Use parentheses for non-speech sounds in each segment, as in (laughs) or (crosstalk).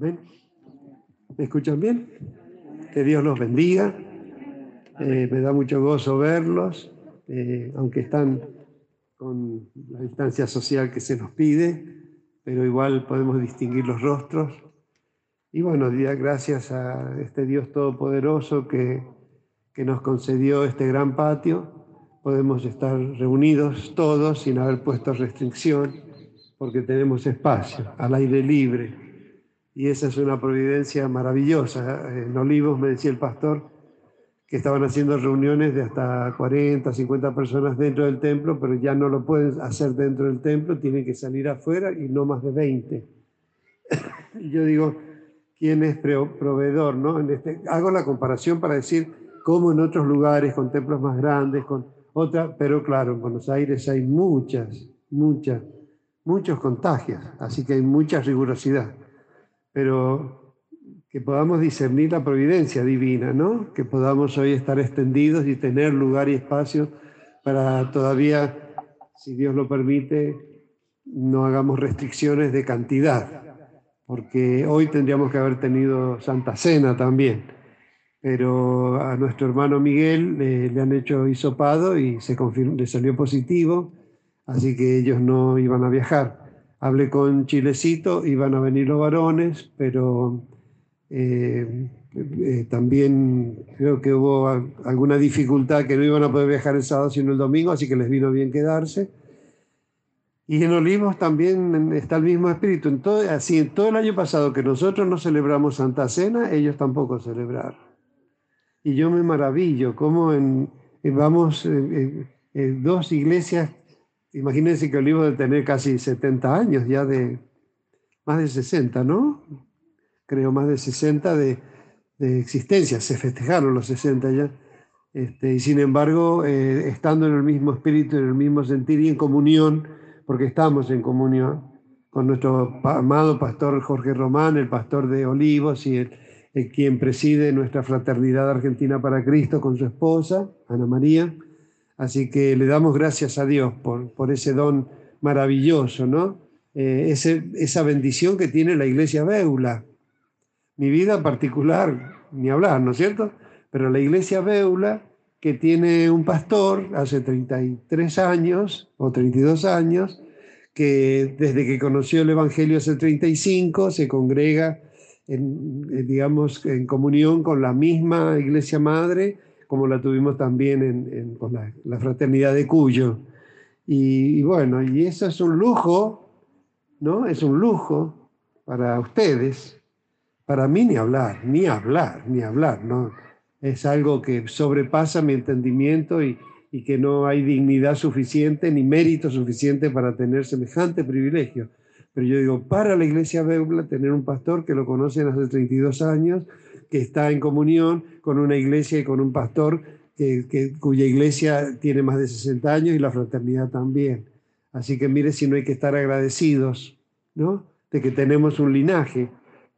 Amén. ¿Me escuchan bien? Que Dios los bendiga. Eh, me da mucho gozo verlos, eh, aunque están con la distancia social que se nos pide, pero igual podemos distinguir los rostros. Y bueno, gracias a este Dios Todopoderoso que, que nos concedió este gran patio, podemos estar reunidos todos sin haber puesto restricción, porque tenemos espacio, al aire libre y esa es una providencia maravillosa. En Olivos me decía el pastor que estaban haciendo reuniones de hasta 40, 50 personas dentro del templo, pero ya no lo pueden hacer dentro del templo, tienen que salir afuera y no más de 20. (coughs) Y yo digo, ¿quién es proveedor? ¿no? En este, hago la comparación para decir cómo en otros lugares, con templos más grandes, con otra, pero claro, en Buenos Aires hay muchas, muchas, muchos contagios, así que hay mucha rigurosidad pero que podamos discernir la providencia divina, ¿no? Que podamos hoy estar extendidos y tener lugar y espacio para todavía, si Dios lo permite, no hagamos restricciones de cantidad, porque hoy tendríamos que haber tenido Santa Cena también, pero a nuestro hermano Miguel le han hecho hisopado y se le salió positivo, así que ellos no iban a viajar. Hablé con Chilecito, iban a venir los varones, pero eh, eh, también creo que hubo alguna dificultad que no iban a poder viajar el sábado sino el domingo, así que les vino bien quedarse. Y en Olivos también está el mismo espíritu. En todo, así, en todo el año pasado que nosotros no celebramos Santa Cena, ellos tampoco celebraron. Y yo me maravillo cómo en, vamos en dos iglesias Imagínense que Olivo de tener casi 70 años ya de, más de 60, ¿no? Creo más de 60 de, existencia, se festejaron los 60 ya. Este, y sin embargo, eh, estando en el mismo espíritu, en el mismo sentir y en comunión, porque estamos en comunión con nuestro amado pastor Jorge Román, el pastor de Olivos y el, quien preside nuestra fraternidad argentina para Cristo con su esposa, Ana María Así que le damos gracias a Dios por, por ese don maravilloso, ¿no? Eh, esa bendición que tiene la iglesia Beula. Mi vida particular, ni hablar, ¿no es cierto? Pero la iglesia Beula, que tiene un pastor hace 33 años o 32 años, que desde que conoció el Evangelio hace 35 se congrega, en, digamos, en comunión con la misma iglesia madre como la tuvimos también en, con la, fraternidad de Cuyo. Y, bueno, y eso es un lujo, ¿no? Es un lujo para ustedes. Para mí ni hablar, ni hablar, ni hablar, ¿no? Es algo que sobrepasa mi entendimiento y, y que no hay dignidad suficiente ni mérito suficiente para tener semejante privilegio. Pero yo digo, para la iglesia Beubla, tener un pastor que lo conocen hace 32 años, que está en comunión con una iglesia y con un pastor que, cuya iglesia tiene más de 60 años y la fraternidad también. Así que mire si no hay que estar agradecidos, ¿no? De que tenemos un linaje,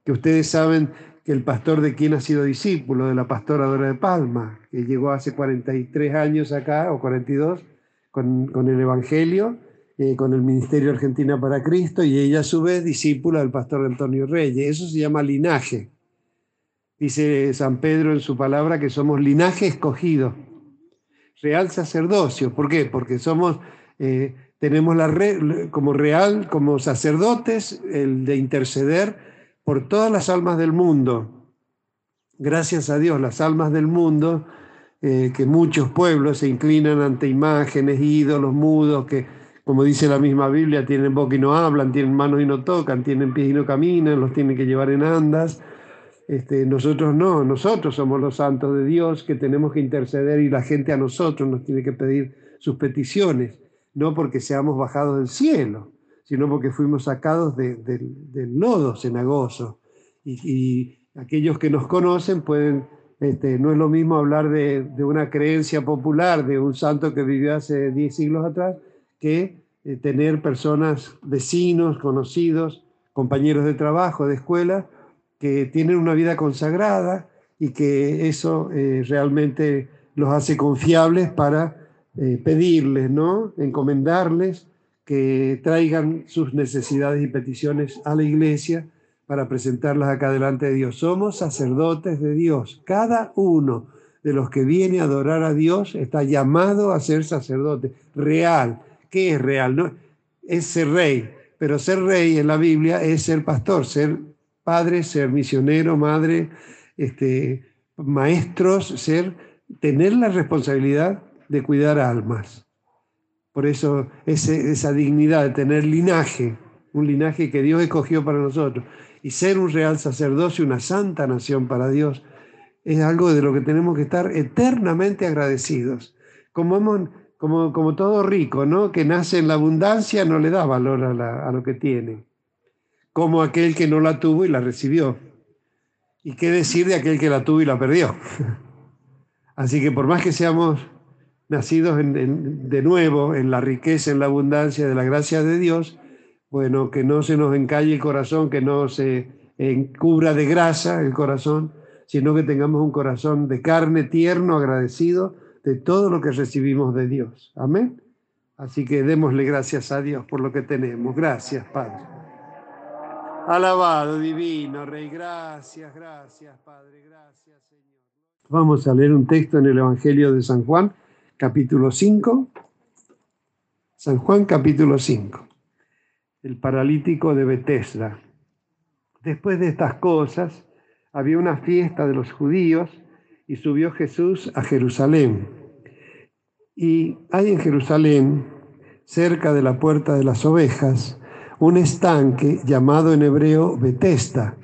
que ustedes saben que el pastor de quien ha sido discípulo, de la pastora Dora de Palma, que llegó hace 43 años acá, o 42, con, con el Evangelio, eh, con el Ministerio Argentina para Cristo, y ella a su vez discípula del pastor Antonio Reyes. Eso se llama linaje. Dice San Pedro en su palabra que somos linaje escogido, real sacerdocio. ¿Por qué? Porque somos, eh, tenemos la como real, como sacerdotes, el de interceder por todas las almas del mundo. Gracias a Dios, las almas del mundo, eh, que muchos pueblos se inclinan ante imágenes, ídolos, mudos, que como dice la misma Biblia, tienen boca y no hablan, tienen manos y no tocan, tienen pies y no caminan, los tienen que llevar en andas este, nosotros no, nosotros somos los santos de Dios que tenemos que interceder y la gente a nosotros nos tiene que pedir sus peticiones, no porque seamos bajados del cielo, sino porque fuimos sacados del lodo cenagoso. Y, aquellos que nos conocen pueden, este, no es lo mismo hablar de, una creencia popular, de un santo que vivió hace 10 siglos atrás, que eh, tener personas, vecinos, conocidos, compañeros de trabajo, de escuela, que tienen una vida consagrada y que eso eh, realmente los hace confiables para eh, pedirles, ¿no? Encomendarles que traigan sus necesidades y peticiones a la iglesia para presentarlas acá delante de Dios. Somos sacerdotes de Dios. Cada uno de los que viene a adorar a Dios está llamado a ser sacerdote. Real. ¿Qué es real? No, es ser rey. Pero ser rey en la Biblia es ser pastor, ser padre, ser misionero, madre, este, maestros, ser, tener la responsabilidad de cuidar almas. Por eso esa dignidad de tener linaje, un linaje que Dios escogió para nosotros, y ser un real sacerdocio, una santa nación para Dios, es algo de lo que tenemos que estar eternamente agradecidos. Como, como, como todo rico, ¿no? Que nace en la abundancia, no le da valor a, a lo que tiene. Como aquel que no la tuvo y la recibió. ¿Y qué decir de aquel que la tuvo y la perdió? (laughs) Así que por más que seamos nacidos de nuevo en la riqueza, en la abundancia de la gracia de Dios, bueno, que no se nos encalle el corazón, que no se encubra de grasa el corazón, sino que tengamos un corazón de carne tierno, agradecido de todo lo que recibimos de Dios. Amén. Así que démosle gracias a Dios por lo que tenemos. Gracias, Padre. Alabado, divino, Rey. Gracias, gracias, Padre. Gracias, Señor. Vamos a leer un texto en el Evangelio de San Juan capítulo 5. San Juan capítulo 5. El paralítico de Betesda. Después de estas cosas, había una fiesta de los judíos y subió Jesús a Jerusalén. Y hay en Jerusalén, cerca de la puerta de las ovejas, un estanque llamado en hebreo Betesda,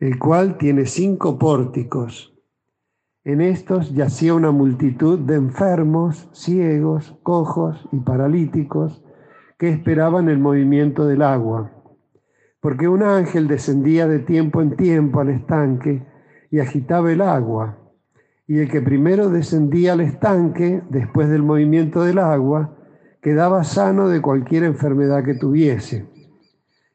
el cual tiene cinco pórticos. En estos yacía una multitud de enfermos, ciegos, cojos y paralíticos que esperaban el movimiento del agua, porque un ángel descendía de tiempo en tiempo al estanque y agitaba el agua, y el que primero descendía al estanque, después del movimiento del agua, quedaba sano de cualquier enfermedad que tuviese.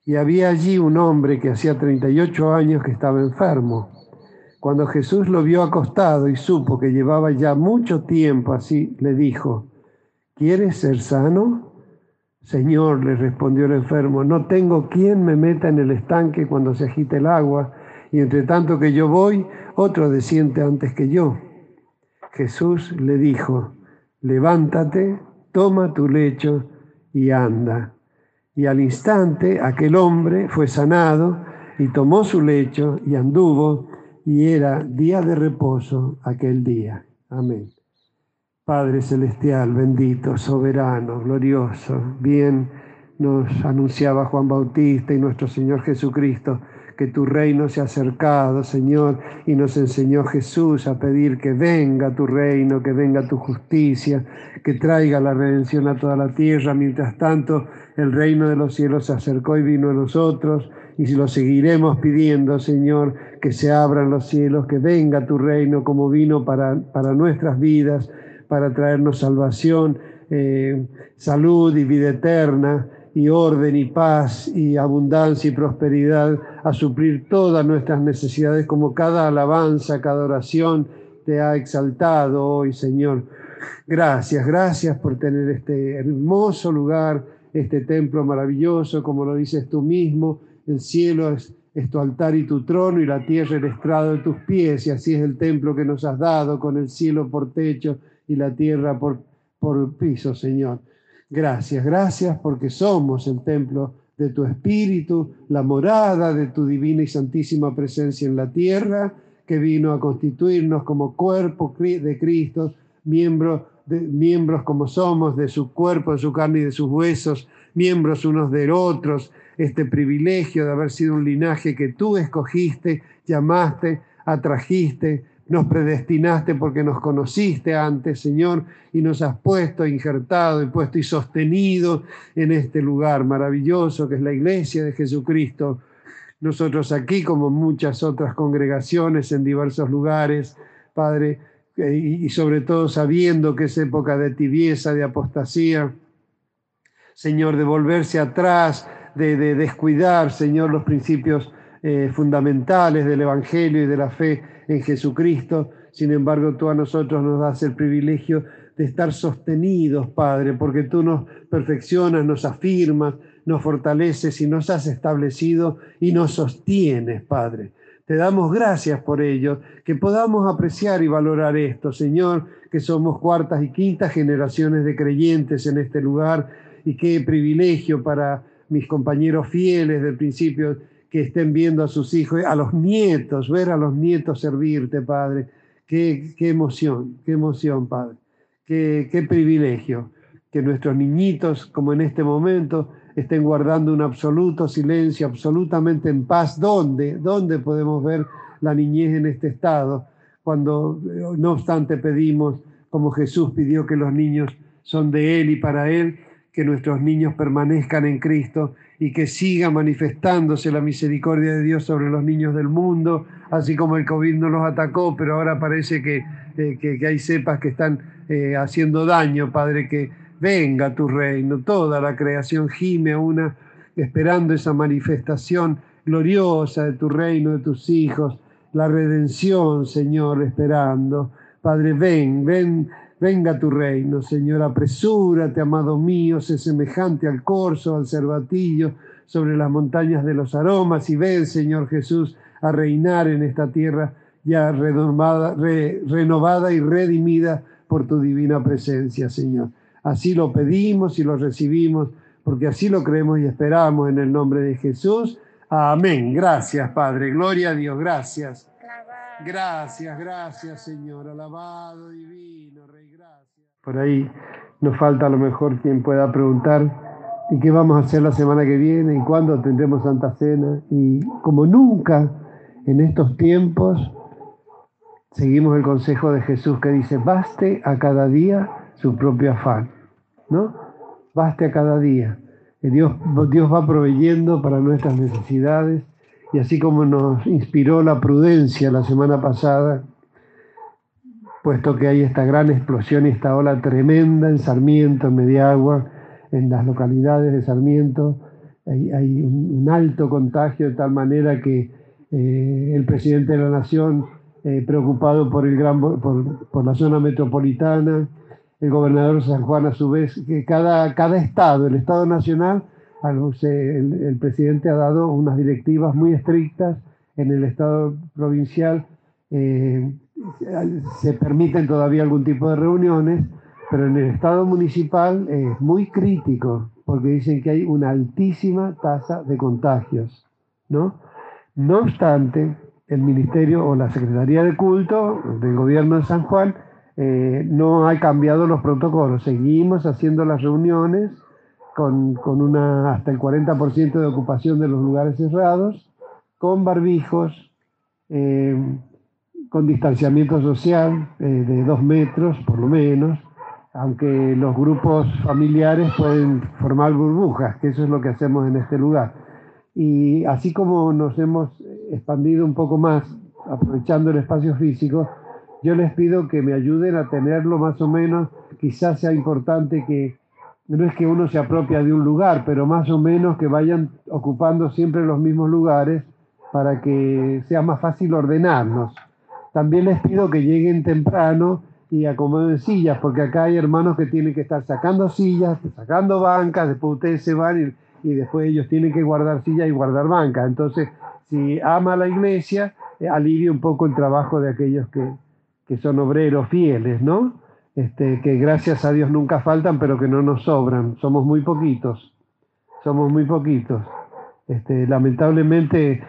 Y había allí un hombre que hacía 38 años que estaba enfermo cuando Jesús lo vio acostado y supo que llevaba ya mucho tiempo así, le dijo, ¿quieres ser sano? Señor, le respondió el enfermo, no tengo quien me meta en el estanque cuando se agite el agua, y entre tanto que yo voy, otro desciende antes que yo. Jesús le dijo, levántate, toma tu lecho y anda. Y al instante aquel hombre fue sanado y tomó su lecho y anduvo y era día de reposo aquel día. Amén. Padre Celestial, bendito, soberano, glorioso, bien nos anunciaba Juan Bautista y nuestro Señor Jesucristo que tu reino se ha acercado, Señor, y nos enseñó Jesús a pedir que venga tu reino, que venga tu justicia, que traiga la redención a toda la tierra. Mientras tanto, el reino de los cielos se acercó y vino a nosotros y lo seguiremos pidiendo, Señor, que se abran los cielos, que venga tu reino como vino para, para nuestras vidas, para traernos salvación, eh, salud y vida eterna, y orden y paz y abundancia y prosperidad, a suplir todas nuestras necesidades como cada alabanza, cada oración te ha exaltado hoy, Señor. Gracias, gracias por tener este hermoso lugar, este templo maravilloso, como lo dices tú mismo, el cielo es, tu altar y tu trono y la tierra el estrado de tus pies y así es el templo que nos has dado con el cielo por techo y la tierra por, por piso, Señor. Gracias, gracias porque somos el templo de tu espíritu, la morada de tu divina y santísima presencia en la tierra, que vino a constituirnos como cuerpo de Cristo, miembros, miembros como somos de su cuerpo, de su carne y de sus huesos, miembros unos de otros, este privilegio de haber sido un linaje que tú escogiste, llamaste, atrajiste, nos predestinaste porque nos conociste antes, Señor, y nos has puesto, injertado y puesto y sostenido en este lugar maravilloso que es la iglesia de Jesucristo. Nosotros aquí, como muchas otras congregaciones en diversos lugares, Padre, y sobre todo sabiendo que es época de tibieza, de apostasía, Señor, de volverse atrás, de, descuidar, Señor, los principios eh, fundamentales del Evangelio y de la fe en Jesucristo. Sin embargo, tú a nosotros nos das el privilegio de estar sostenidos, Padre, porque tú nos perfeccionas, nos afirmas, nos fortaleces y nos has establecido y nos sostienes, Padre. Te damos gracias por ello, que podamos apreciar y valorar esto, Señor, que somos cuartas y quintas generaciones de creyentes en este lugar y qué privilegio para mis compañeros fieles del principio que estén viendo a sus hijos, a los nietos, ver a los nietos servirte, Padre. Qué, qué emoción, qué emoción, Padre. Qué, qué privilegio que nuestros niñitos, como en este momento, estén guardando un absoluto silencio, absolutamente en paz. ¿Dónde? ¿Dónde podemos ver la niñez en este estado? Cuando, no obstante, pedimos, como Jesús pidió que los niños son de Él y para Él, que nuestros niños permanezcan en Cristo y que siga manifestándose la misericordia de Dios sobre los niños del mundo, así como el COVID no los atacó, pero ahora parece que, eh, que, hay cepas que están eh, haciendo daño, Padre, que venga tu reino, toda la creación gime una esperando esa manifestación gloriosa de tu reino, de tus hijos, la redención, Señor, esperando. Padre, ven, ven Venga tu reino, Señor, apresúrate, amado mío, sé semejante al corzo, al cervatillo, sobre las montañas de los aromas, y ven, Señor Jesús, a reinar en esta tierra ya renovada, renovada y redimida por tu divina presencia, Señor. Así lo pedimos y lo recibimos, porque así lo creemos y esperamos en el nombre de Jesús. Amén. Gracias, Padre. Gloria a Dios. Gracias. Gracias, gracias, Señor. Alabado, divino, Rey, gracias. Por ahí nos falta a lo mejor quien pueda preguntar y qué vamos a hacer la semana que viene y cuándo tendremos Santa Cena. Y como nunca en estos tiempos, seguimos el consejo de Jesús que dice, baste a cada día su propio afán, ¿no? Baste a cada día. Dios, Dios va proveyendo para nuestras necesidades y así como nos inspiró la prudencia la semana pasada, puesto que hay esta gran explosión y esta ola tremenda en Sarmiento, en Mediagua, en las localidades de Sarmiento, hay, un, alto contagio de tal manera que eh, el presidente de la Nación, eh, preocupado por, el gran, por, la zona metropolitana, el gobernador San Juan a su vez, que cada, cada estado, el Estado Nacional, el, presidente ha dado unas directivas muy estrictas en el Estado provincial. Eh, se permiten todavía algún tipo de reuniones, pero en el Estado municipal es muy crítico porque dicen que hay una altísima tasa de contagios. ¿no? no obstante, el Ministerio o la Secretaría de Culto del Gobierno de San Juan eh, no ha cambiado los protocolos. Seguimos haciendo las reuniones con, hasta el 40% de ocupación de los lugares cerrados, con barbijos, eh, con distanciamiento social eh, de dos metros por lo menos, aunque los grupos familiares pueden formar burbujas, que eso es lo que hacemos en este lugar. Y así como nos hemos expandido un poco más, aprovechando el espacio físico, yo les pido que me ayuden a tenerlo más o menos, quizás sea importante que no es que uno se apropia de un lugar, pero más o menos que vayan ocupando siempre los mismos lugares para que sea más fácil ordenarnos. También les pido que lleguen temprano y acomoden sillas, porque acá hay hermanos que tienen que estar sacando sillas, sacando bancas, después ustedes se van y, después ellos tienen que guardar sillas y guardar bancas. Entonces, si ama la iglesia, eh, alivia un poco el trabajo de aquellos que, que son obreros fieles, ¿no? Este, que gracias a Dios nunca faltan, pero que no nos sobran. Somos muy poquitos, somos muy poquitos. Este, lamentablemente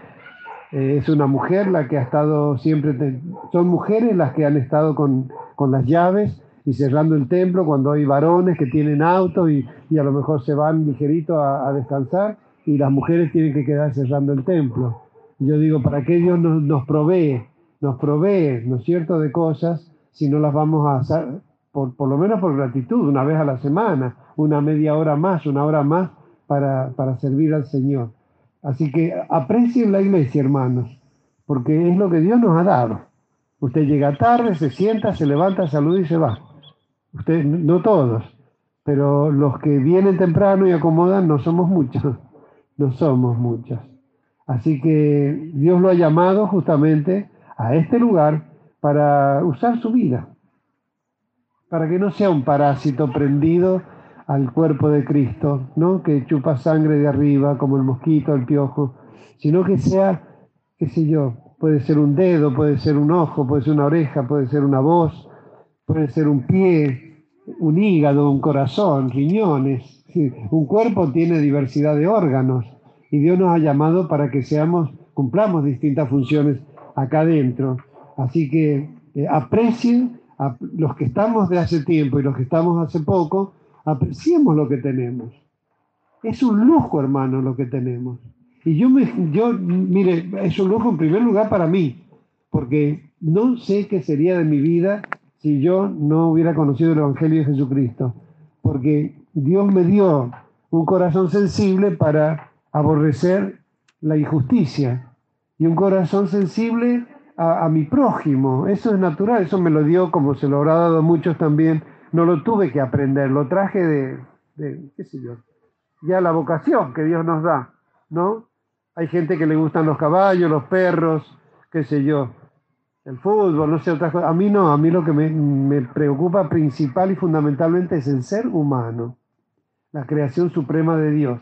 eh, es una mujer la que ha estado siempre, son mujeres las que han estado con, las llaves y cerrando el templo cuando hay varones que tienen autos y, a lo mejor se van ligerito a, descansar y las mujeres tienen que quedar cerrando el templo. yo digo, ¿para qué Dios nos, nos provee? Nos provee, ¿no es cierto?, de cosas si no las vamos a hacer, por, lo menos por gratitud, una vez a la semana, una media hora más, una hora más para, servir al Señor. Así que aprecien la iglesia, hermanos, porque es lo que Dios nos ha dado. Usted llega tarde, se sienta, se levanta, saluda y se va. Usted, no todos, pero los que vienen temprano y acomodan no somos muchos, (laughs) no somos muchos. Así que Dios lo ha llamado justamente a este lugar para usar su vida, para que no sea un parásito prendido al cuerpo de Cristo, ¿no? Que chupa sangre de arriba, como el mosquito, el piojo, sino que sea, qué sé yo, puede ser un dedo, puede ser un ojo, puede ser una oreja, puede ser una voz, puede ser un pie, un hígado, un corazón, riñones. Un cuerpo tiene diversidad de órganos y Dios nos ha llamado para que seamos, cumplamos distintas funciones acá adentro. Así que eh, aprecien a los que estamos de hace tiempo y los que estamos hace poco, apreciemos lo que tenemos. Es un lujo, hermano, lo que tenemos. Y yo, me, yo, mire, es un lujo en primer lugar para mí, porque no sé qué sería de mi vida si yo no hubiera conocido el Evangelio de Jesucristo, porque Dios me dio un corazón sensible para aborrecer la injusticia y un corazón sensible a, mi prójimo. Eso es natural, eso me lo dio como se lo habrá dado a muchos también. No lo tuve que aprender, lo traje de, de, qué sé yo, ya la vocación que Dios nos da, ¿no? Hay gente que le gustan los caballos, los perros, qué sé yo, el fútbol, no sé, otras cosas. A mí no, a mí lo que me, me preocupa principal y fundamentalmente es el ser humano, la creación suprema de Dios.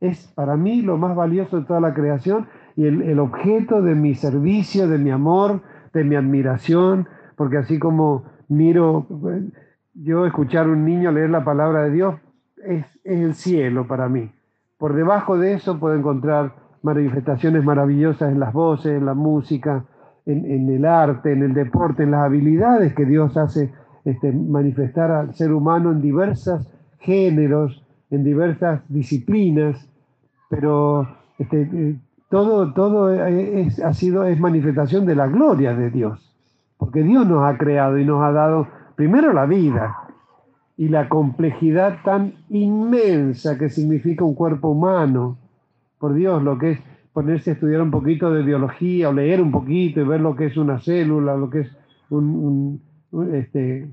Es para mí lo más valioso de toda la creación y el, el objeto de mi servicio, de mi amor, de mi admiración, porque así como miro, yo escuchar a un niño leer la palabra de Dios es, es el cielo para mí. Por debajo de eso puedo encontrar manifestaciones maravillosas en las voces, en la música, en, el arte, en el deporte, en las habilidades que Dios hace este, manifestar al ser humano en diversos géneros, en diversas disciplinas, pero este, eh, todo, todo es, ha sido, es manifestación de la gloria de Dios, porque Dios nos ha creado y nos ha dado primero la vida y la complejidad tan inmensa que significa un cuerpo humano, por Dios, lo que es ponerse a estudiar un poquito de biología o leer un poquito y ver lo que es una célula, lo que es un, este,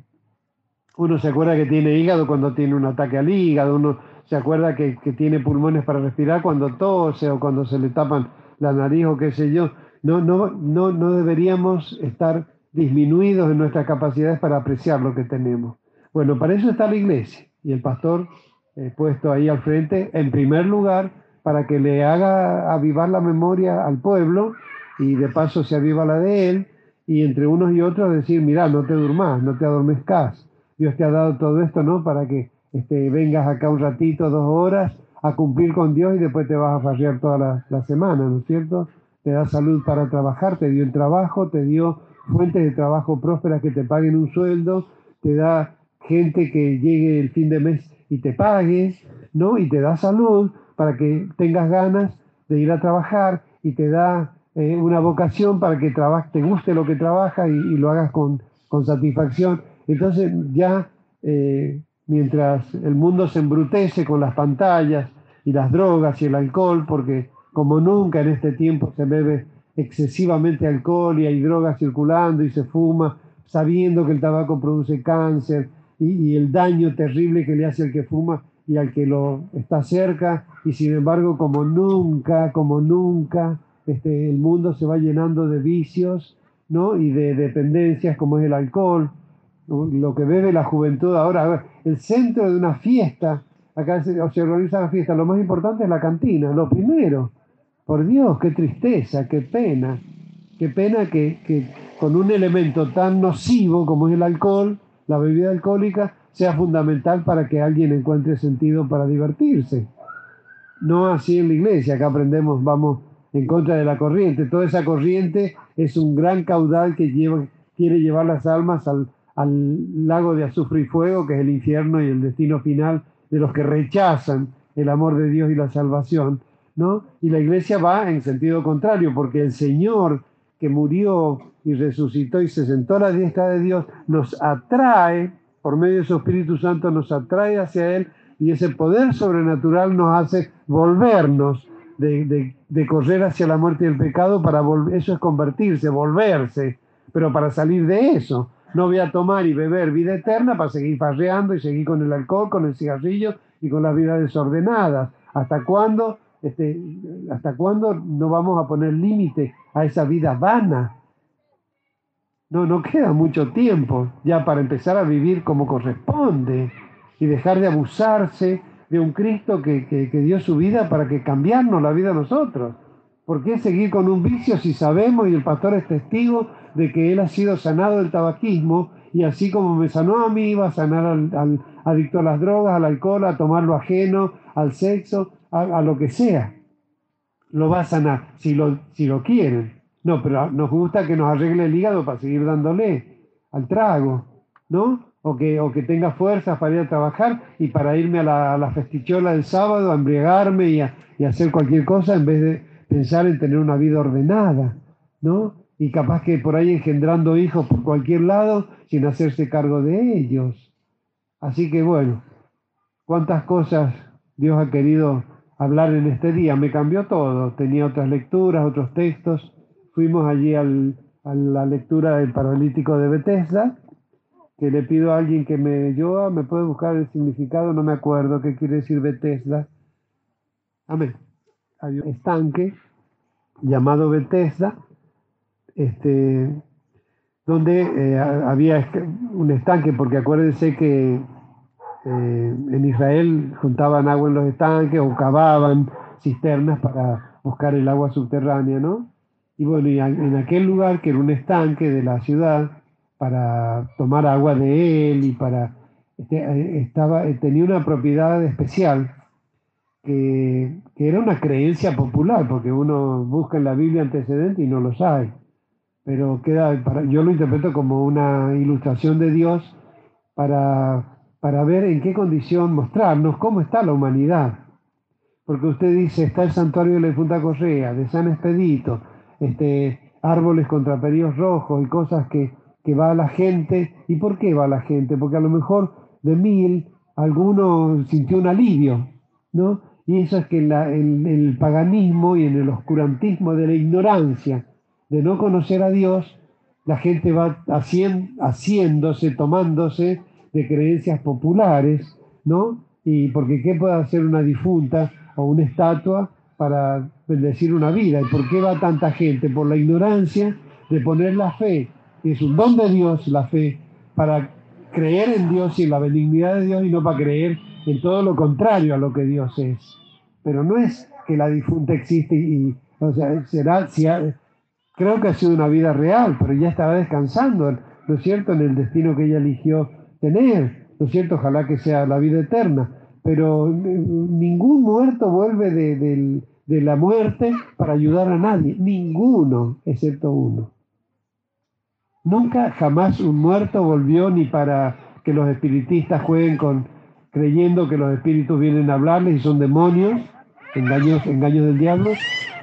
uno se acuerda que tiene hígado cuando tiene un ataque al hígado, se acuerda que, tiene pulmones para respirar cuando tose o cuando se le tapan la nariz o qué sé yo. No, no, no, no deberíamos estar disminuidos en nuestras capacidades para apreciar lo que tenemos. Bueno, para eso está la iglesia y el pastor eh, puesto ahí al frente, en primer lugar, para que le haga avivar la memoria al pueblo y de paso se aviva la de él y entre unos y otros decir, mira, no te durmas, no te adormezcas. Dios te ha dado todo esto, ¿no? Para que este, vengas acá un ratito, dos horas, a cumplir con Dios y después te vas a farrear toda la, semana, ¿no es cierto? Te da salud para trabajar, te dio el trabajo, te dio fuentes de trabajo prósperas que te paguen un sueldo, te da gente que llegue el fin de mes y te pague, ¿no? Y te da salud para que tengas ganas de ir a trabajar y te da eh, una vocación para que te guste lo que trabajas y, lo hagas con, satisfacción. Entonces ya eh, mientras el mundo se embrutece con las pantallas y las drogas y el alcohol, porque como nunca en este tiempo se bebe excesivamente alcohol y hay drogas circulando y se fuma, sabiendo que el tabaco produce cáncer y, y el daño terrible que le hace al que fuma, y al que lo está cerca, y sin embargo, como nunca, como nunca, este, el mundo se va llenando de vicios ¿no? y de dependencias como es el alcohol, lo que bebe la juventud ahora. El centro de una fiesta, acá se, organiza la fiesta, lo más importante es la cantina, lo primero. Por Dios, qué tristeza, qué pena, qué pena que, que con un elemento tan nocivo como es el alcohol, la bebida alcohólica, sea fundamental para que alguien encuentre sentido para divertirse. No así en la iglesia, acá aprendemos, vamos en contra de la corriente. Toda esa corriente es un gran caudal que lleva, quiere llevar las almas al, al lago de azufre y fuego, que es el infierno y el destino final de los que rechazan el amor de Dios y la salvación. ¿no? Y la iglesia va en sentido contrario, porque el Señor que murió y resucitó y se sentó a la diestra de Dios, nos atrae por medio de su Espíritu Santo nos atrae hacia Él y ese poder sobrenatural nos hace volvernos de, correr hacia la muerte y el pecado para eso es convertirse, volverse, pero para salir de eso. No voy a tomar y beber vida eterna para seguir farreando y seguir con el alcohol, con el cigarrillo y con la vida desordenada. ¿Hasta cuándo? Este, ¿Hasta cuándo no vamos a poner límite a esa vida vana? No, no queda mucho tiempo ya para empezar a vivir como corresponde. y dejar de abusarse de un Cristo que, que, dio su vida para que cambiarnos la vida a nosotros. ¿Por qué seguir con un vicio si sabemos y el pastor es testigo de que él ha sido sanado del tabaquismo y así como me sanó a mí, va a sanar al, adicto a las drogas, al alcohol, a tomar lo ajeno, al sexo, a, lo que sea? Lo va a sanar, si lo, si lo quieren. No, pero nos gusta que nos arregle el hígado para seguir dándole al trago, ¿no? o que, o que tenga fuerzas para ir a trabajar y para irme a la, festichola del sábado, a embriagarme y, a, hacer cualquier cosa en vez de pensar en tener una vida ordenada, ¿no? Y capaz que por ahí engendrando hijos por cualquier lado sin hacerse cargo de ellos. Así que bueno, cuántas cosas Dios ha querido hablar en este día. Me cambió todo. Tenía otras lecturas, otros textos. Fuimos allí al, a la lectura del paralítico de Bethesda que le pido a alguien que me yo me puede buscar el significado, no me acuerdo qué quiere decir Bethesda. Amén. Había un estanque llamado Bethesda, este, donde eh, había un estanque, porque acuérdense que eh, en Israel juntaban agua en los estanques o cavaban cisternas para buscar el agua subterránea, ¿no? Y bueno, y en aquel lugar, que era un estanque de la ciudad, para tomar agua de él y para... Este, eh, estaba, tenía una propiedad especial que, era una creencia popular, porque uno busca en la Biblia antecedentes y no lo sabe. Pero queda, para, yo lo interpreto como una ilustración de Dios para, para ver en qué condición mostrarnos cómo está la humanidad. Porque usted dice, está el santuario de la Punta Correa, de San Expedito, este, árboles contra períos rojos y cosas que que va a la gente. ¿Y por qué va a la gente? Porque a lo mejor de mil alguno sintió un alivio, ¿no? Y eso es que en, el paganismo y en el oscurantismo de la ignorancia, de no conocer a Dios, la gente va haciéndose, tomándose de creencias populares, ¿no? Y porque ¿qué puede hacer una difunta o una estatua para bendecir una vida? ¿Y por qué va tanta gente? Por la ignorancia de poner la fe es un don de Dios la fe para creer en Dios y en la benignidad de Dios y no para creer en todo lo contrario a lo que Dios es. Pero no es que la difunta existe y, o sea, será, creo que ha sido una vida real, pero ya estaba descansando, ¿no es cierto?, en el destino que ella eligió tener, ¿no es cierto?, ojalá que sea la vida eterna, pero ningún muerto vuelve de la muerte para ayudar a nadie, ninguno, excepto uno. Nunca, jamás un muerto volvió ni para que los espiritistas jueguen con creyendo que los espíritus vienen a hablarles y son demonios, engaños, engaños del diablo,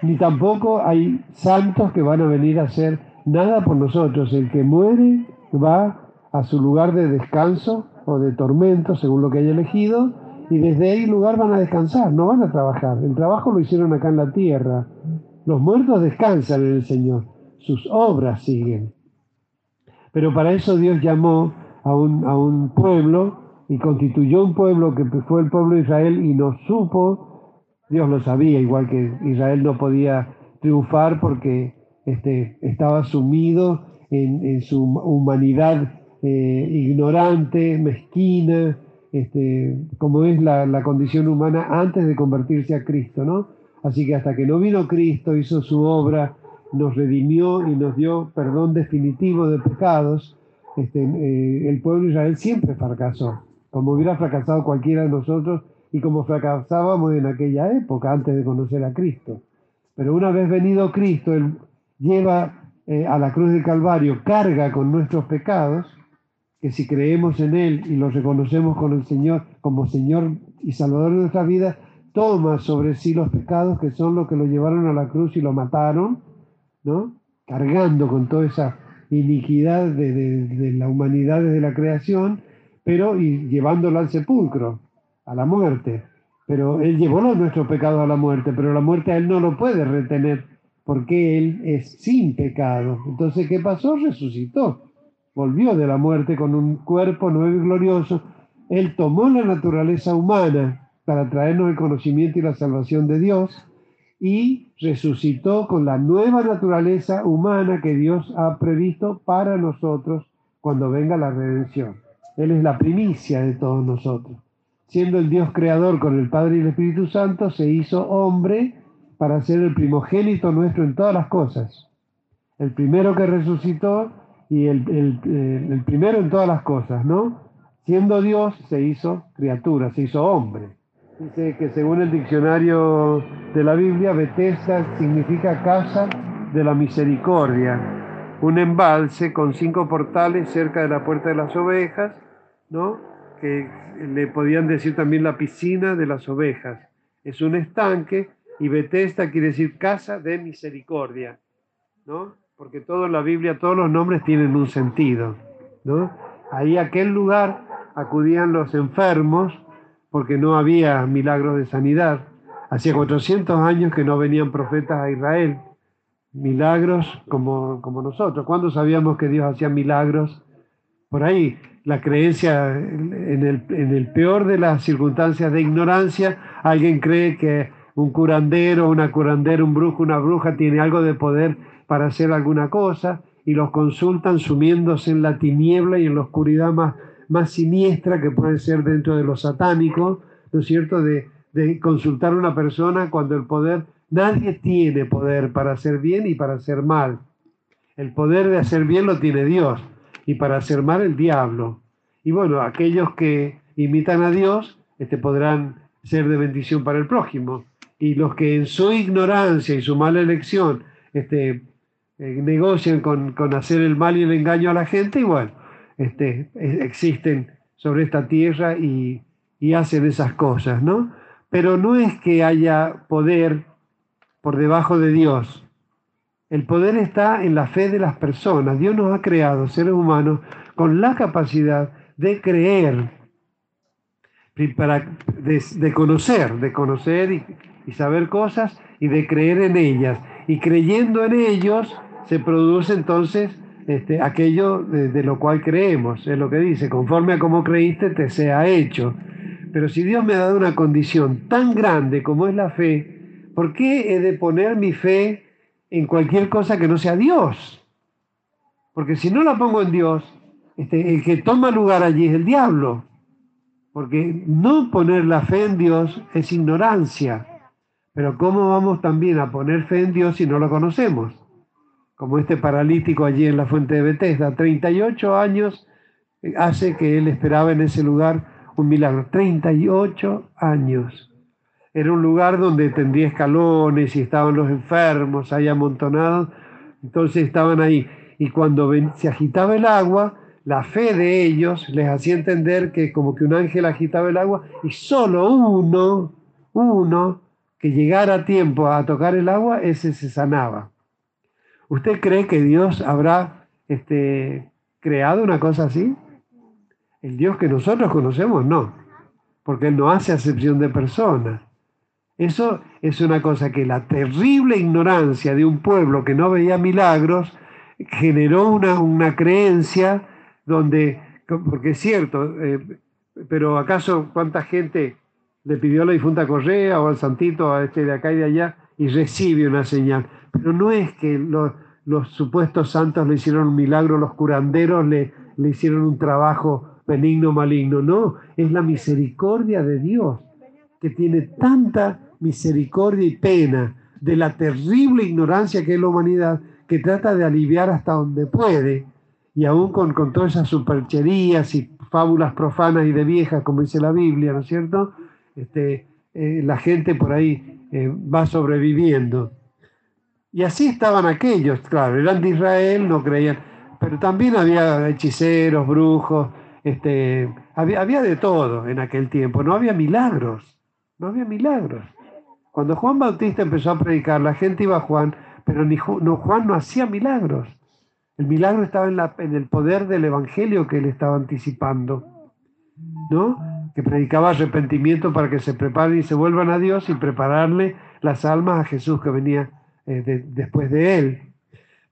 ni tampoco hay santos que van a venir a hacer nada por nosotros. El que muere va a su lugar de descanso o de tormento, según lo que haya elegido, y desde ahí lugar van a descansar, no van a trabajar. El trabajo lo hicieron acá en la tierra. Los muertos descansan en el Señor, sus obras siguen. Pero para eso Dios llamó a un, a un pueblo y constituyó un pueblo que fue el pueblo de Israel y no supo, Dios lo sabía, igual que Israel no podía triunfar porque este, estaba sumido en, su humanidad eh, ignorante, mezquina, este, como es la, condición humana antes de convertirse a Cristo, ¿no? Así que hasta que no vino Cristo, hizo su obra nos redimió y nos dio perdón definitivo de pecados, este, eh, el pueblo de Israel siempre fracasó, como hubiera fracasado cualquiera de nosotros y como fracasábamos en aquella época antes de conocer a Cristo. Pero una vez venido Cristo, Él lleva eh, a la cruz del Calvario, carga con nuestros pecados, que si creemos en Él y los reconocemos con el Señor como Señor y Salvador de nuestra vida, toma sobre sí los pecados que son los que lo llevaron a la cruz y lo mataron, ¿no? Cargando con toda esa iniquidad de, la humanidad desde la creación, pero y llevándolo al sepulcro, a la muerte. Pero Él llevó nuestros pecados a la muerte, pero la muerte a Él no lo puede retener, porque Él es sin pecado. Entonces, ¿qué pasó? Resucitó. Volvió de la muerte con un cuerpo nuevo y glorioso. Él tomó la naturaleza humana para traernos el conocimiento y la salvación de Dios y resucitó con la nueva naturaleza humana que Dios ha previsto para nosotros cuando venga la redención. Él es la primicia de todos nosotros. siendo el Dios creador con el Padre y el Espíritu Santo, se hizo hombre para ser el primogénito nuestro en todas las cosas. El primero que resucitó y el, el primero en todas las cosas, ¿no? Siendo Dios, se hizo criatura, se hizo hombre. Dice que según el diccionario de la Biblia, Bethesda significa casa de la misericordia, un embalse con cinco portales cerca de la puerta de las ovejas, ¿no? que le podían decir también la piscina de las ovejas. Es un estanque y Bethesda quiere decir casa de misericordia, ¿no? porque todo en la Biblia, todos los nombres tienen un sentido. ¿no? Ahí aquel lugar acudían los enfermos, porque no había milagros de sanidad. Hacía 400 años que no venían profetas a Israel, milagros como, como nosotros. ¿Cuándo sabíamos que Dios hacía milagros? Por ahí, la creencia, en el, en el peor de las circunstancias de ignorancia, alguien cree que un curandero, una curandera, un brujo, una bruja tiene algo de poder para hacer alguna cosa y los consultan sumiéndose en la tiniebla y en la oscuridad más más siniestra que puede ser dentro de lo satánico, ¿no es cierto?, de, consultar a una persona cuando el poder, nadie tiene poder para hacer bien y para hacer mal. El poder de hacer bien lo tiene Dios y para hacer mal el diablo. Y bueno, aquellos que imitan a Dios este, podrán ser de bendición para el prójimo. Y los que en su ignorancia y su mala elección este, eh, negocian con, con hacer el mal y el engaño a la gente, igual este, existen sobre esta tierra y, hacen esas cosas, ¿no? Pero no es que haya poder por debajo de Dios. El poder está en la fe de las personas. Dios nos ha creado, seres humanos, con la capacidad de creer, para, de, conocer, de conocer y, saber cosas y de creer en ellas. Y creyendo en ellos se produce entonces este, aquello de, lo cual creemos, es lo que dice, conforme a como creíste te sea hecho. Pero si Dios me ha dado una condición tan grande como es la fe, ¿por qué he de poner mi fe en cualquier cosa que no sea Dios? Porque si no la pongo en Dios, este, el que toma lugar allí es el diablo. Porque no poner la fe en Dios es ignorancia. Pero ¿cómo vamos también a poner fe en Dios si no lo conocemos? como este paralítico allí en la fuente de Bethesda. 38 años hace que él esperaba en ese lugar un milagro. 38 años. Era un lugar donde tendría escalones y estaban los enfermos ahí amontonados. Entonces estaban ahí. Y cuando se agitaba el agua, la fe de ellos les hacía entender que como que un ángel agitaba el agua y solo uno, uno que llegara a tiempo a tocar el agua, ese se sanaba. ¿Usted cree que Dios habrá este, creado una cosa así? El Dios que nosotros conocemos, no, porque Él no hace acepción de personas. Eso es una cosa que la terrible ignorancia de un pueblo que no veía milagros generó una, una creencia donde, porque es cierto, eh, pero ¿acaso cuánta gente le pidió a la difunta Correa o al santito a este de acá y de allá y recibe una señal? Pero no es que los, supuestos santos le hicieron un milagro, los curanderos le, le hicieron un trabajo benigno, maligno. No, es la misericordia de Dios que tiene tanta misericordia y pena de la terrible ignorancia que es la humanidad, que trata de aliviar hasta donde puede, y aún con, con todas esas supercherías y fábulas profanas y de viejas, como dice la Biblia, ¿no es cierto? Este, eh, la gente por ahí eh, va sobreviviendo. Y así estaban aquellos, claro, eran de Israel, no creían, pero también había hechiceros, brujos, este, había, había de todo en aquel tiempo, no había milagros, no había milagros. Cuando Juan Bautista empezó a predicar, la gente iba a Juan, pero no, Juan no hacía milagros. El milagro estaba en el poder del evangelio que él estaba anticipando, ¿no? Que predicaba arrepentimiento para que se preparen y se vuelvan a Dios y prepararle las almas a Jesús que venía eh, después de él.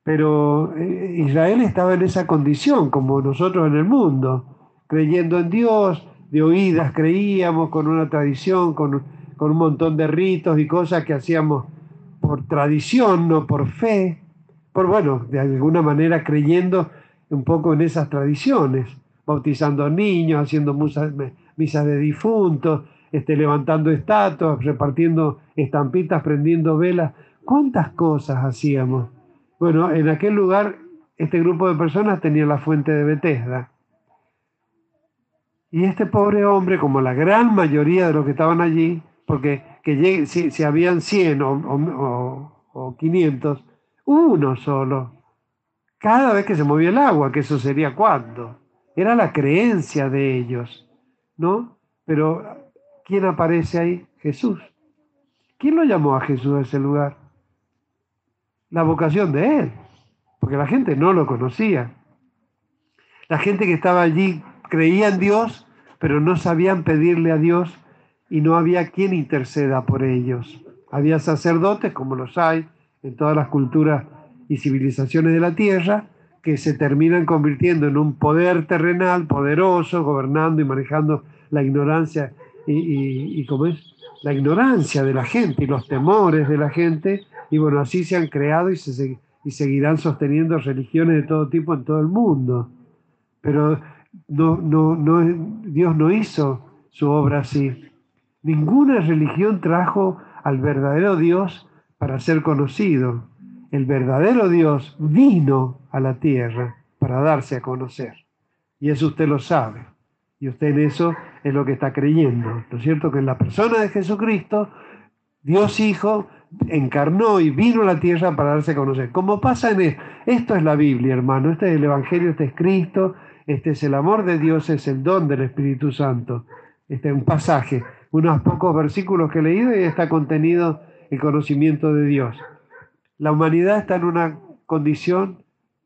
Pero eh, Israel estaba en esa condición, como nosotros en el mundo, creyendo en Dios, de oídas creíamos, con una tradición, con, con un montón de ritos y cosas que hacíamos por tradición, no por fe, por bueno, de alguna manera creyendo un poco en esas tradiciones, bautizando niños, haciendo misas de difuntos, este, levantando estatuas, repartiendo estampitas, prendiendo velas. ¿Cuántas cosas hacíamos? Bueno, en aquel lugar este grupo de personas tenía la fuente de Bethesda. Y este pobre hombre, como la gran mayoría de los que estaban allí, porque que si, habían 100 o, o 500, uno solo, cada vez que se movía el agua, que eso sería cuando. Era la creencia de ellos, ¿no? Pero, ¿quién aparece ahí? Jesús. ¿Quién lo llamó a Jesús a ese lugar? La vocación de él, porque la gente no lo conocía. La gente que estaba allí creía en Dios, pero no sabían pedirle a Dios y no había quien interceda por ellos. Había sacerdotes, como los hay en todas las culturas y civilizaciones de la tierra, que se terminan convirtiendo en un poder terrenal poderoso, gobernando y manejando la ignorancia y, como es la ignorancia de la gente y los temores de la gente, y bueno, así se han creado y, se, y seguirán sosteniendo religiones de todo tipo en todo el mundo. Pero no, no, no, Dios no hizo su obra así. Ninguna religión trajo al verdadero Dios para ser conocido. El verdadero Dios vino a la tierra para darse a conocer. Y eso usted lo sabe. Y usted en eso es lo que está creyendo. ¿No es cierto? Que en la persona de Jesucristo, Dios Hijo encarnó y vino a la tierra para darse a conocer. Como pasa en esto, esto es la Biblia, hermano. Este es el Evangelio, este es Cristo, este es el amor de Dios, es el don del Espíritu Santo. Este es un pasaje unos pocos versículos que he leído y está contenido el conocimiento de Dios. La humanidad está en una condición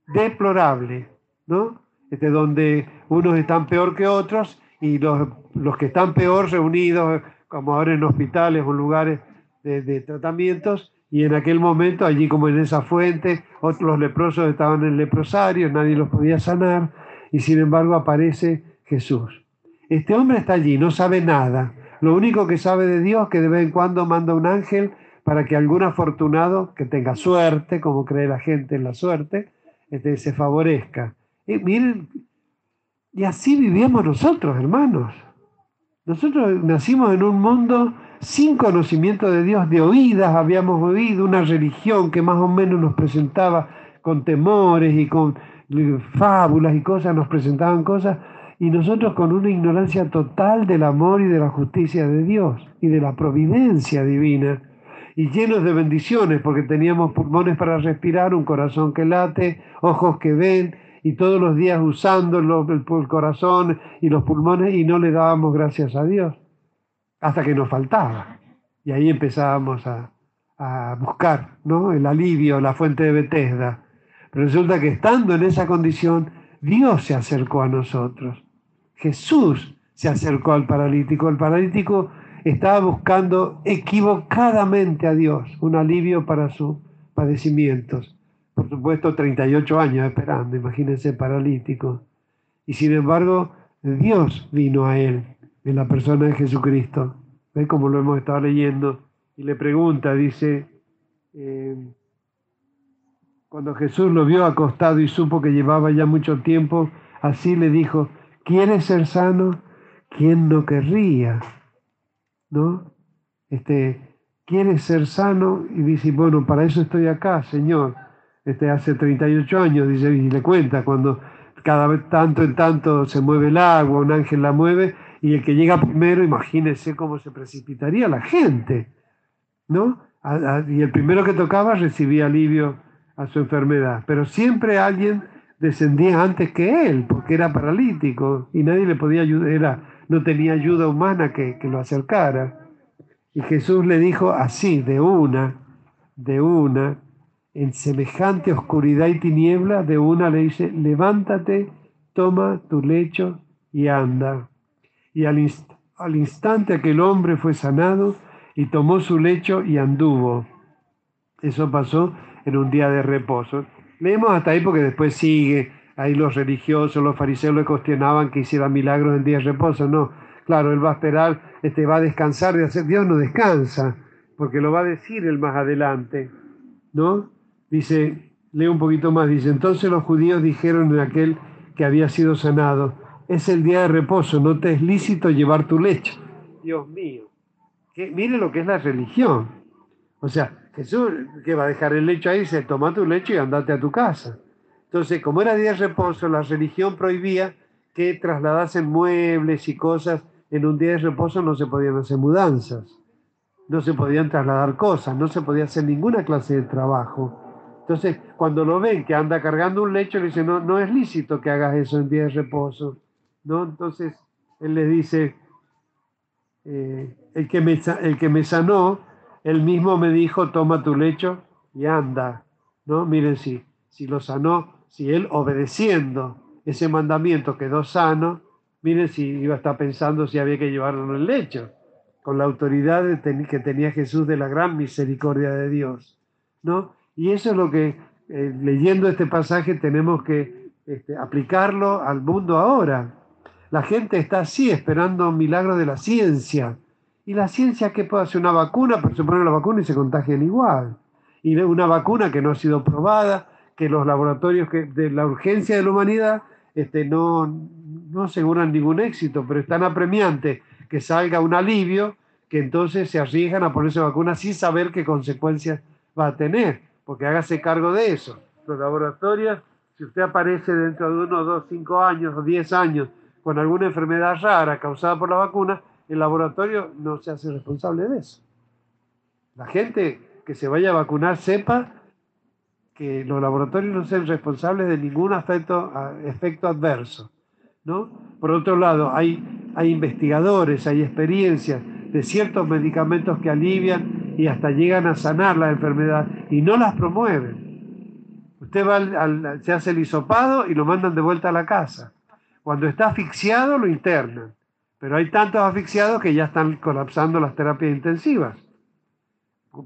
deplorable, ¿no? Este, donde unos están peor que otros y los, los que están peor reunidos, como ahora en hospitales o lugares de, de, tratamientos, y en aquel momento, allí como en esa fuente, otros leprosos estaban en leprosario, nadie los podía sanar, y sin embargo aparece Jesús. Este hombre está allí, no sabe nada, lo único que sabe de Dios que de vez en cuando manda un ángel para que algún afortunado que tenga suerte, como cree la gente en la suerte, este, se favorezca. Y miren, y así vivíamos nosotros, hermanos. Nosotros nacimos en un mundo sin conocimiento de Dios, de oídas habíamos oído una religión que más o menos nos presentaba con temores y con fábulas y cosas, nos presentaban cosas, y nosotros con una ignorancia total del amor y de la justicia de Dios y de la providencia divina, y llenos de bendiciones, porque teníamos pulmones para respirar, un corazón que late, ojos que ven, y todos los días usando el, corazón y los pulmones, y no le dábamos gracias a Dios, hasta que nos faltaba. Y ahí empezábamos a, a buscar ¿no? el alivio, la fuente de Bethesda. Pero resulta que estando en esa condición, Dios se acercó a nosotros. Jesús se acercó al paralítico. El paralítico estaba buscando equivocadamente a Dios un alivio para sus padecimientos. Por supuesto, 38 años esperando, imagínense paralítico. Y sin embargo, Dios vino a él en la persona de Jesucristo. ¿Ve cómo lo hemos estado leyendo? Y le pregunta, dice, eh, cuando Jesús lo vio acostado y supo que llevaba ya mucho tiempo, así le dijo, ¿Quieres ser sano? ¿Quién no querría? ¿No? Este, ¿Quieres ser sano? Y dice, bueno, para eso estoy acá, Señor. Este, hace 38 años, dice, y le cuenta, cuando cada vez tanto en tanto se mueve el agua, un ángel la mueve, y el que llega primero, imagínese cómo se precipitaría la gente, ¿no? y el primero que tocaba recibía alivio a su enfermedad, pero siempre alguien descendía antes que él, porque era paralítico y nadie le podía ayudar, no tenía ayuda humana que, que lo acercara. Y Jesús le dijo así, de una, de una, en semejante oscuridad y tiniebla, de una le dice, levántate, toma tu lecho y anda. Y al, al instante aquel hombre fue sanado y tomó su lecho y anduvo. Eso pasó en un día de reposo. Leemos hasta ahí porque después sigue. Ahí los religiosos, los fariseos le cuestionaban que hiciera milagros en día de reposo. No, claro, él va a esperar, este, va a descansar de hacer. Dios no descansa, porque lo va a decir él más adelante. ¿No? Dice, lee un poquito más, dice, entonces los judíos dijeron en aquel que había sido sanado, es el día de reposo, no te es lícito llevar tu lecho. Dios mío, mire lo que es la religión. O sea, Jesús que va a dejar el lecho ahí, se toma tu lecho y andate a tu casa. Entonces, como era día de reposo, la religión prohibía que trasladasen muebles y cosas. En un día de reposo no se podían hacer mudanzas, no se podían trasladar cosas, no se podía hacer ninguna clase de trabajo. Entonces, cuando lo ven que anda cargando un lecho, le dicen, no, no es lícito que hagas eso en día de reposo. ¿no? Entonces, él le dice, eh, el, que me, el que me sanó, él mismo me dijo, toma tu lecho y anda. ¿no? Miren si, si lo sanó, si él obedeciendo ese mandamiento quedó sano, miren si iba a estar pensando si había que llevarlo en el lecho, con la autoridad que tenía Jesús de la gran misericordia de Dios. ¿no? Y eso es lo que, eh, leyendo este pasaje, tenemos que este, aplicarlo al mundo ahora. La gente está así esperando un milagro de la ciencia. ¿Y la ciencia qué puede hacer? Una vacuna, pero se pone la vacuna y se contagian igual. Y una vacuna que no ha sido probada, que los laboratorios que, de la urgencia de la humanidad este, no, no aseguran ningún éxito, pero es tan apremiante que salga un alivio que entonces se arriesgan a ponerse vacuna sin saber qué consecuencias va a tener, porque hágase cargo de eso. Los laboratorios, si usted aparece dentro de uno, dos, cinco años o diez años con alguna enfermedad rara causada por la vacuna, el laboratorio no se hace responsable de eso. La gente que se vaya a vacunar sepa que los laboratorios no sean responsables de ningún efecto, adverso. ¿no? Por otro lado, hay, hay investigadores, hay experiencias de ciertos medicamentos que alivian y hasta llegan a sanar la enfermedad y no las promueven. Usted va al, se hace el hisopado y lo mandan de vuelta a la casa. Cuando está asfixiado lo internan, pero hay tantos asfixiados que ya están colapsando las terapias intensivas,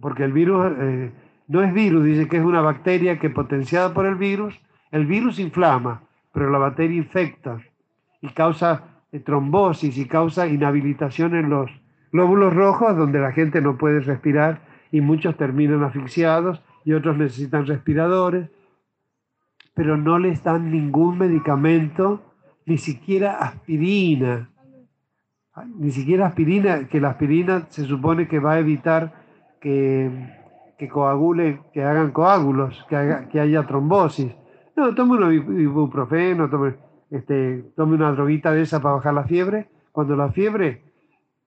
porque el virus eh, no es virus, dice que es una bacteria que potenciada por el virus, el virus inflama, pero la bacteria infecta y causa eh, trombosis y causa inhabilitación en los glóbulos rojos donde la gente no puede respirar y muchos terminan asfixiados y otros necesitan respiradores, pero no les dan ningún medicamento, ni siquiera aspirina, ni siquiera aspirina, que la aspirina se supone que va a evitar que que coagule, que hagan coágulos, que, que haya trombosis. No, tome un ibuprofeno, tome, este, tome una droguita de esa para bajar la fiebre. Cuando la fiebre,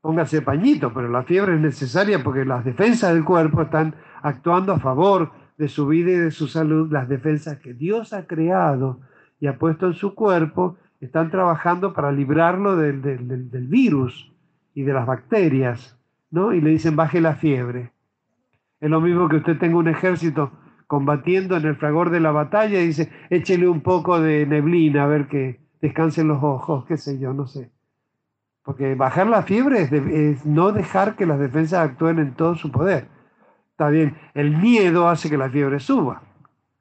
póngase pañito, pero la fiebre es necesaria porque las defensas del cuerpo están actuando a favor de su vida y de su salud. Las defensas que Dios ha creado y ha puesto en su cuerpo están trabajando para librarlo del, del, del virus y de las bacterias, ¿no? Y le dicen baje la fiebre. Es lo mismo que usted tenga un ejército combatiendo en el fragor de la batalla y dice, échele un poco de neblina a ver que descansen los ojos, qué sé yo, no sé. Porque bajar la fiebre es, no dejar que las defensas actúen en todo su poder. Está bien, el miedo hace que la fiebre suba.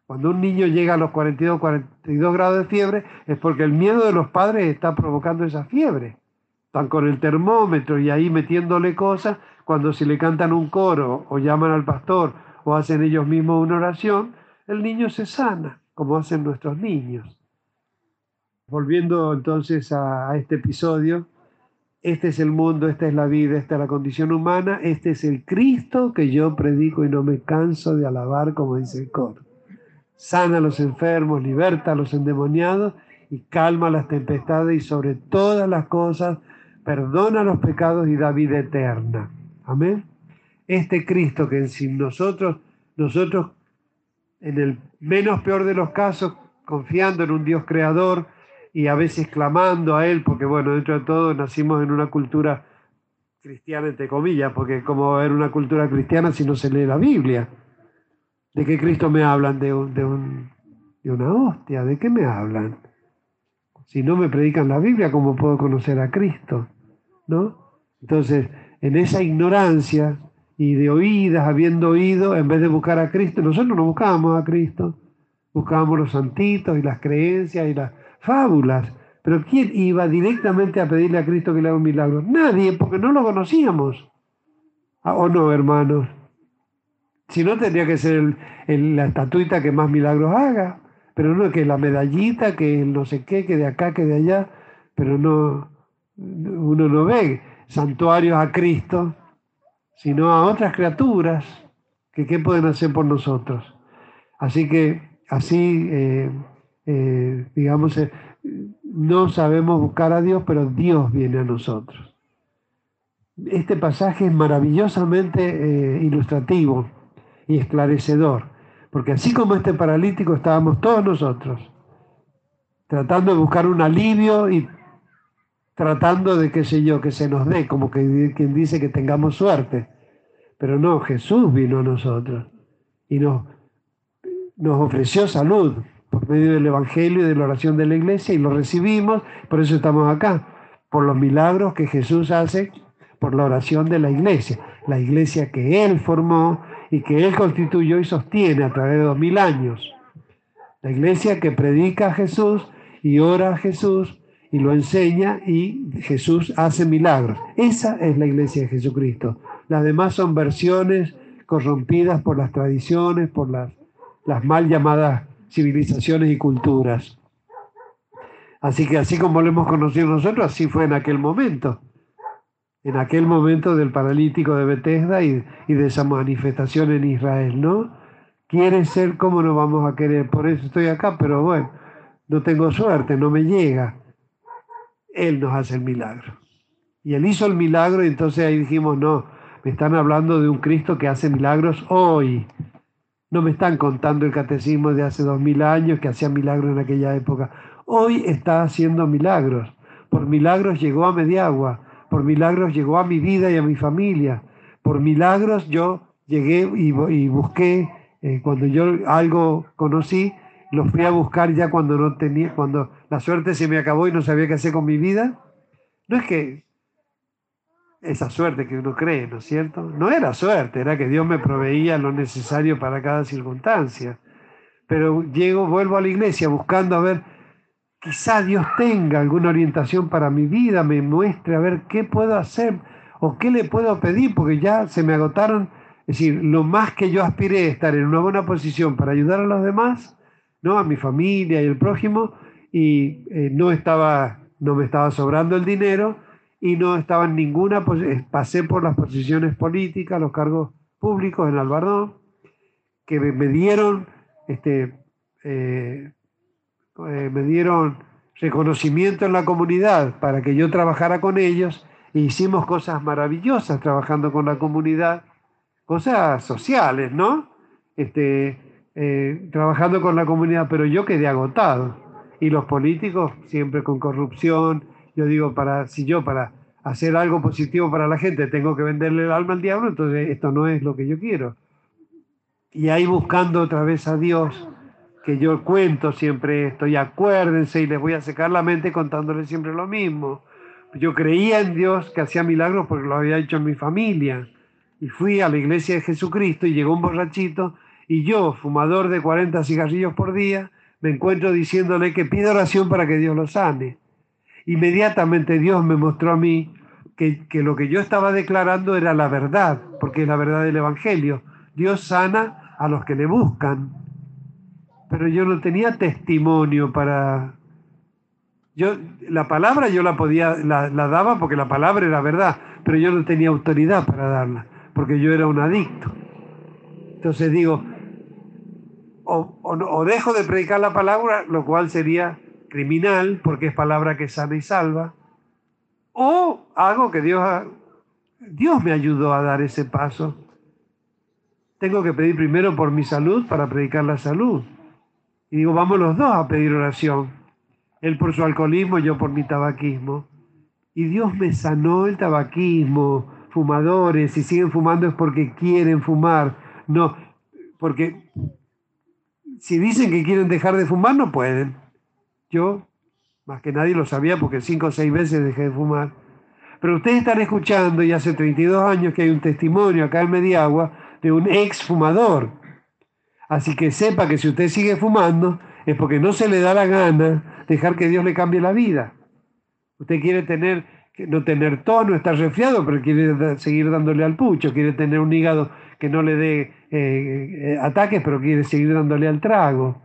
Cuando un niño llega a los 42, 42 grados de fiebre es porque el miedo de los padres está provocando esa fiebre. Están con el termómetro y ahí metiéndole cosas cuando si le cantan un coro o llaman al pastor o hacen ellos mismos una oración, el niño se sana, como hacen nuestros niños. Volviendo entonces a, este episodio, este es el mundo, esta es la vida, esta es la condición humana, este es el Cristo que yo predico y no me canso de alabar, como dice el coro. Sana a los enfermos, liberta a los endemoniados y calma las tempestades y sobre todas las cosas perdona los pecados y da vida eterna. Amén. Este Cristo que sin nosotros, nosotros en el menos peor de los casos, confiando en un Dios creador y a veces clamando a Él, porque bueno, dentro de todo nacimos en una cultura cristiana, entre comillas, porque como va a haber una cultura cristiana si no se lee la Biblia? ¿De qué Cristo me hablan? De, de, un, de una hostia, ¿de qué me hablan? Si no me predican la Biblia, ¿cómo puedo conocer a Cristo? ¿No? Entonces, en esa ignorancia y de oídas, habiendo oído, en vez de buscar a Cristo, nosotros no buscábamos a Cristo, buscábamos los santitos y las creencias y las fábulas. Pero ¿quién iba directamente a pedirle a Cristo que le haga un milagro? Nadie, porque no lo conocíamos. Ah, ¿O no, hermanos? Si no, tendría que ser la estatuita que más milagros haga. Pero no que la medallita, que no sé qué, que de acá, que de allá. pero no, uno no ve santuarios a Cristo, sino a otras criaturas que qué pueden hacer por nosotros. Así que así, eh, eh, digamos, eh, no sabemos buscar a Dios, pero Dios viene a nosotros. Este pasaje es maravillosamente ilustrativo esclarecedor, porque así como este paralítico estábamos todos nosotros, tratando de buscar un alivio y tratando de, qué sé yo, que se nos dé, como que quien dice que tengamos suerte. Pero no, Jesús vino a nosotros y nos, nos ofreció salud por medio del Evangelio y de la oración de la iglesia y lo recibimos, por eso estamos acá, por los milagros que Jesús hace por la oración de la iglesia, la iglesia que Él formó y que Él constituyó y sostiene a través de dos mil años. La iglesia que predica a Jesús y ora a Jesús y lo enseña y Jesús hace milagros. Esa es la iglesia de Jesucristo. Las demás son versiones corrompidas por las tradiciones, por las, las mal llamadas civilizaciones y culturas. Así que así como lo hemos conocido nosotros, así fue en aquel momento. En aquel momento del paralítico de Bethesda y, de esa manifestación en Israel, ¿no? Quiere ser como no vamos a querer, por eso estoy acá, pero bueno, no tengo suerte, no me llega. Él nos hace el milagro. Y Él hizo el milagro y entonces ahí dijimos, no, me están hablando de un Cristo que hace milagros hoy. No me están contando el catecismo de hace dos mil años que hacía milagros en aquella época. Hoy está haciendo milagros. Por milagros llegó a Mediagua. Por milagros llegó a mi vida y a mi familia. Por milagros yo llegué y, busqué, eh, cuando yo algo conocí, lo fui a buscar ya cuando no tenía, cuando la suerte se me acabó y no sabía qué hacer con mi vida. No es que esa suerte que uno cree, ¿no es cierto? No era suerte, era que Dios me proveía lo necesario para cada circunstancia. Pero llego, vuelvo a la iglesia buscando a ver, quizá Dios tenga alguna orientación para mi vida, me muestre a ver qué puedo hacer o qué le puedo pedir, porque ya se me agotaron. Es decir, lo más que yo aspiré a estar en una buena posición para ayudar a los demás, ¿no? a mi familia y el prójimo, y eh, no, estaba, no me estaba sobrando el dinero y no estaba en ninguna, eh, pasé por las posiciones políticas, los cargos públicos en Albardón, que me, dieron, este, eh, me dieron reconocimiento en la comunidad para que yo trabajara con ellos e hicimos cosas maravillosas trabajando con la comunidad, cosas sociales, ¿no? Este, eh, trabajando con la comunidad, pero yo quedé agotado. Y los políticos siempre con corrupción. Yo digo, para, si yo para hacer algo positivo para la gente tengo que venderle el alma al diablo, entonces esto no es lo que yo quiero. Y ahí buscando otra vez a Dios, que yo cuento siempre esto, y acuérdense, y les voy a secar la mente contándoles siempre lo mismo. Yo creía en Dios que hacía milagros porque lo había hecho en mi familia. Y fui a la iglesia de Jesucristo y llegó un borrachito y yo, fumador de 40 cigarrillos por día, me encuentro diciéndole que pida oración para que Dios lo sane. Inmediatamente Dios me mostró a mí que, que lo que yo estaba declarando era la verdad, porque es la verdad del Evangelio. Dios sana a los que le buscan. Pero yo no tenía testimonio para... Yo, la palabra yo la podía, la, la daba porque la palabra era verdad, pero yo no tenía autoridad para darla, porque yo era un adicto. Entonces digo, o, dejo de predicar la palabra, lo cual sería criminal, porque es palabra que sana y salva, o hago que Dios, Dios me ayudó a dar ese paso. Tengo que pedir primero por mi salud para predicar la salud. Y digo, vamos los dos a pedir oración. Él por su alcoholismo, yo por mi tabaquismo. Y Dios me sanó el tabaquismo. Fumadores, si siguen fumando es porque quieren fumar. No, porque si dicen que quieren dejar de fumar, no pueden. Yo, más que nadie lo sabía porque cinco o seis veces dejé de fumar. Pero ustedes están escuchando, y hace 32 años que hay un testimonio acá en Mediagua de un ex fumador. Así que sepa que si usted sigue fumando, es porque no se le da la gana dejar que Dios le cambie la vida. Usted quiere tener, no tener tono, estar resfriado, pero quiere seguir dándole al pucho, quiere tener un hígado que no le dé eh, ataques, pero quiere seguir dándole al trago.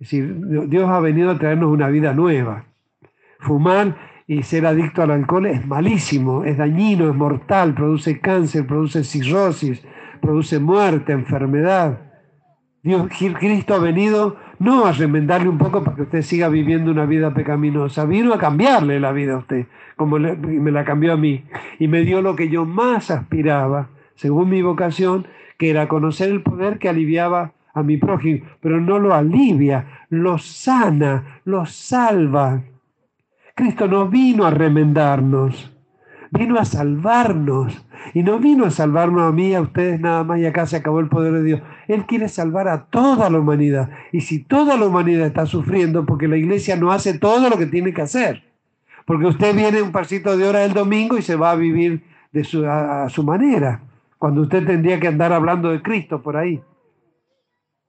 Es decir, Dios ha venido a traernos una vida nueva. Fumar y ser adicto al alcohol es malísimo, es dañino, es mortal, produce cáncer, produce cirrosis, produce muerte, enfermedad. Dios, Cristo ha venido no a remendarle un poco para que usted siga viviendo una vida pecaminosa, vino a cambiarle la vida a usted, como me la cambió a mí, y me dio lo que yo más aspiraba, según mi vocación, que era conocer el poder que aliviaba a mi prójimo, pero no lo alivia, lo sana, lo salva. Cristo no vino a remendarnos, vino a salvarnos. Y no vino a salvarnos a mí, a ustedes nada más y acá se acabó el poder de Dios. Él quiere salvar a toda la humanidad. Y si toda la humanidad está sufriendo porque la iglesia no hace todo lo que tiene que hacer, porque usted viene un pasito de hora el domingo y se va a vivir de su, a su manera, cuando usted tendría que andar hablando de Cristo por ahí.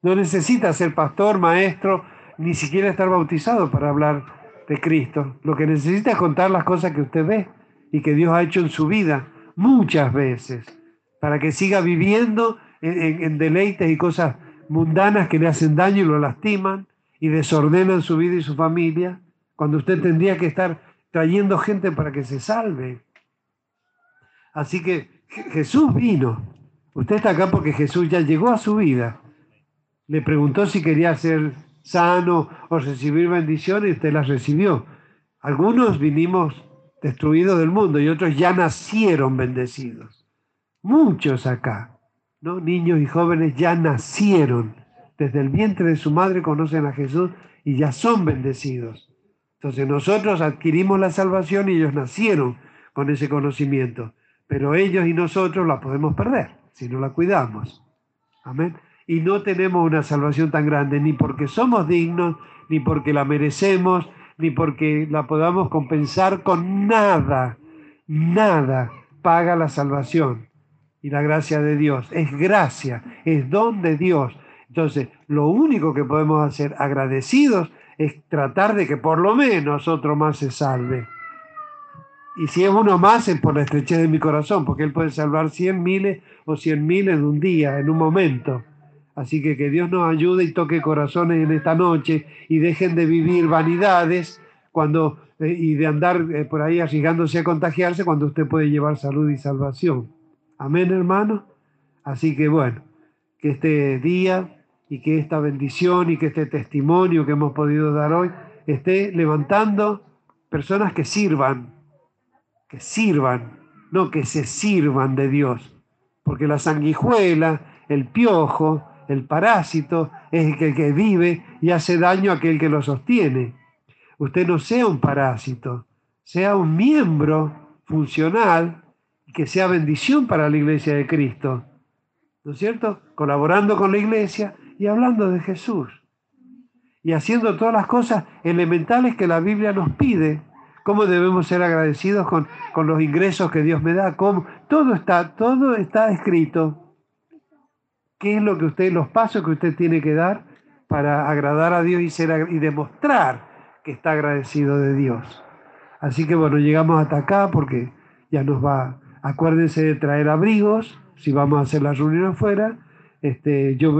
No necesita ser pastor, maestro, ni siquiera estar bautizado para hablar de Cristo. Lo que necesita es contar las cosas que usted ve y que Dios ha hecho en su vida muchas veces, para que siga viviendo en, deleites y cosas mundanas que le hacen daño y lo lastiman y desordenan su vida y su familia, cuando usted tendría que estar trayendo gente para que se salve. Así que Jesús vino. Usted está acá porque Jesús ya llegó a su vida. Le preguntó si quería ser sano o recibir bendiciones y usted las recibió. Algunos vinimos destruidos del mundo y otros ya nacieron bendecidos. Muchos acá, ¿no? Niños y jóvenes ya nacieron. Desde el vientre de su madre conocen a Jesús y ya son bendecidos. Entonces nosotros adquirimos la salvación y ellos nacieron con ese conocimiento. Pero ellos y nosotros la podemos perder si no la cuidamos. Amén. Y no tenemos una salvación tan grande ni porque somos dignos, ni porque la merecemos, ni porque la podamos compensar con nada, nada paga la salvación y la gracia de Dios. Es gracia, es don de Dios. Entonces, lo único que podemos hacer agradecidos es tratar de que por lo menos otro más se salve. Y si es uno más es por la estrechez de mi corazón, porque Él puede salvar cien miles o cien miles en un día, en un momento. Así que que Dios nos ayude y toque corazones en esta noche y dejen de vivir vanidades cuando, eh, y de andar eh, por ahí arriesgándose a contagiarse cuando usted puede llevar salud y salvación. Amén, hermano. Así que bueno, que este día y que esta bendición y que este testimonio que hemos podido dar hoy esté levantando personas que sirvan, que sirvan, no que se sirvan de Dios. Porque la sanguijuela, el piojo, el parásito es el que, vive y hace daño a aquel que lo sostiene. Usted no sea un parásito, sea un miembro funcional que sea bendición para la iglesia de Cristo. ¿No es cierto? Colaborando con la iglesia y hablando de Jesús. Y haciendo todas las cosas elementales que la Biblia nos pide. Cómo debemos ser agradecidos con, con los ingresos que Dios me da. Cómo, todo está, todo está escrito qué es lo que usted, los pasos que usted tiene que dar para agradar a Dios y, ser, y demostrar que está agradecido de Dios. Así que bueno, llegamos hasta acá porque ya nos va, acuérdense de traer abrigos, si vamos a hacer la reunión afuera, este, yo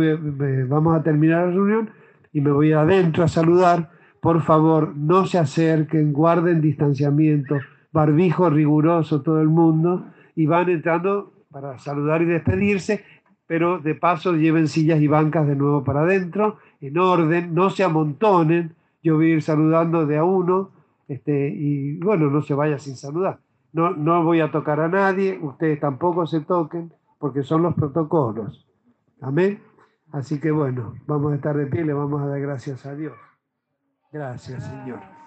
vamos a terminar la reunión y me voy adentro a saludar. Por favor, no se acerquen, guarden distanciamiento, barbijo riguroso todo el mundo y van entrando para saludar y despedirse pero de paso lleven sillas y bancas de nuevo para adentro, en orden, no se amontonen, yo voy a ir saludando de a uno, este, y bueno, no se vaya sin saludar. No, no voy a tocar a nadie, ustedes tampoco se toquen, porque son los protocolos. Amén. Así que bueno, vamos a estar de pie, le vamos a dar gracias a Dios. Gracias, Señor.